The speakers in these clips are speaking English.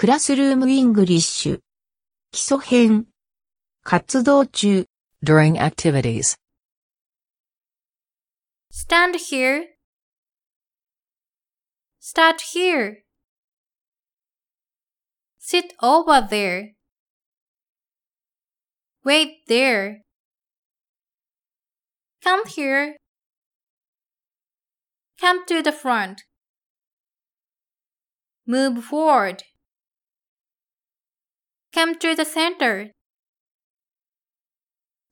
クラスルームイングリッシュ。基礎編。活動中。during activities. Stand here. Start here. Sit over there. Wait there. Come here. Come to the front. Move forward. Come to the center.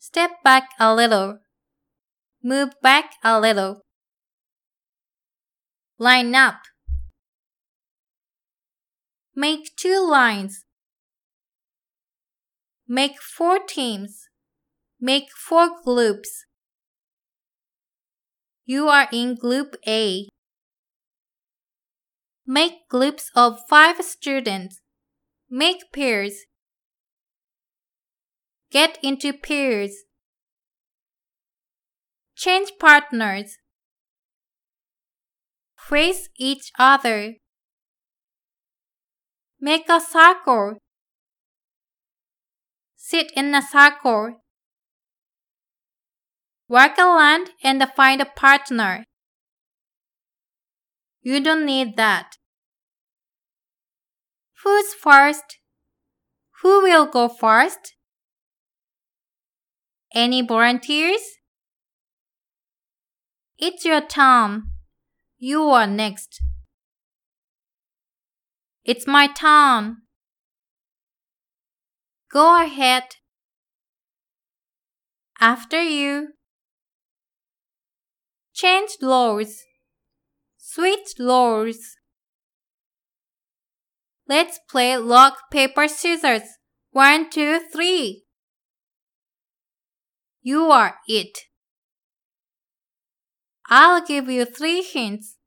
Step back a little. Move back a little. Line up. Make two lines. Make four teams. Make four groups. You are in group A. Make groups of five students. Make pairs. Get into pairs. Change partners. Face each other. Make a circle. Sit in a circle. Work around and find a partner. You don't need that. Who's first? Who will go first? Any volunteers? It's your turn. You are next. It's my turn. Go ahead. After you. Change roles. Switch roles. Let's play rock, paper, scissors. One, two, three. You are it. I'll give you three hints.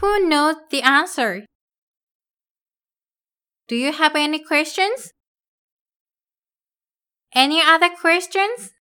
Who knows the answer? Do you have any questions? Any other questions?